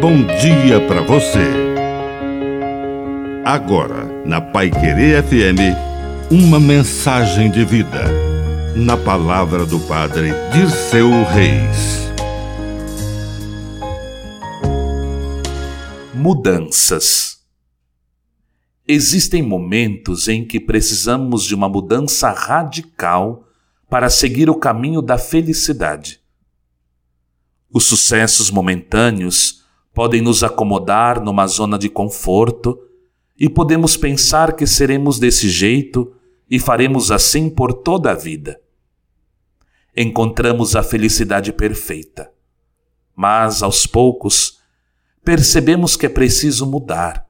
bom dia para você. Agora, na Pai Querer FM, uma mensagem de vida. Na palavra do Padre Dirceu Reis. Mudanças. Existem momentos em que precisamos de uma mudança radical para seguir o caminho da felicidade. Os sucessos momentâneos podem nos acomodar numa zona de conforto e podemos pensar que seremos desse jeito e faremos assim por toda a vida. Encontramos a felicidade perfeita, mas aos poucos percebemos que é preciso mudar,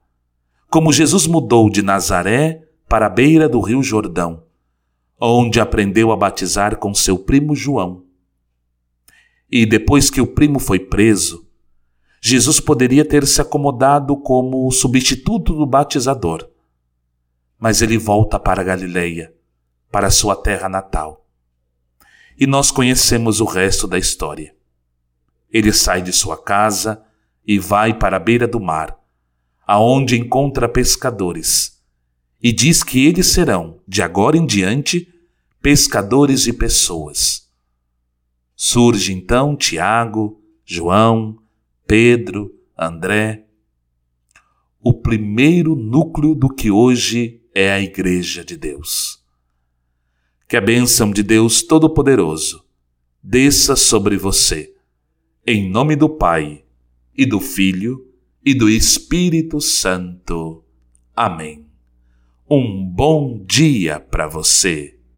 como Jesus mudou de Nazaré para a beira do Rio Jordão, onde aprendeu a batizar com seu primo João e depois que o primo foi preso, Jesus poderia ter se acomodado como o substituto do batizador. Mas ele volta para Galileia, para sua terra natal. E nós conhecemos o resto da história. Ele sai de sua casa e vai para a beira do mar, aonde encontra pescadores, e diz que eles serão, de agora em diante, pescadores de pessoas. Surge então Tiago, João, Pedro, André, o primeiro núcleo do que hoje é a Igreja de Deus. Que a bênção de Deus Todo-Poderoso desça sobre você, em nome do Pai, e do Filho, e do Espírito Santo. Amém. Um bom dia para você.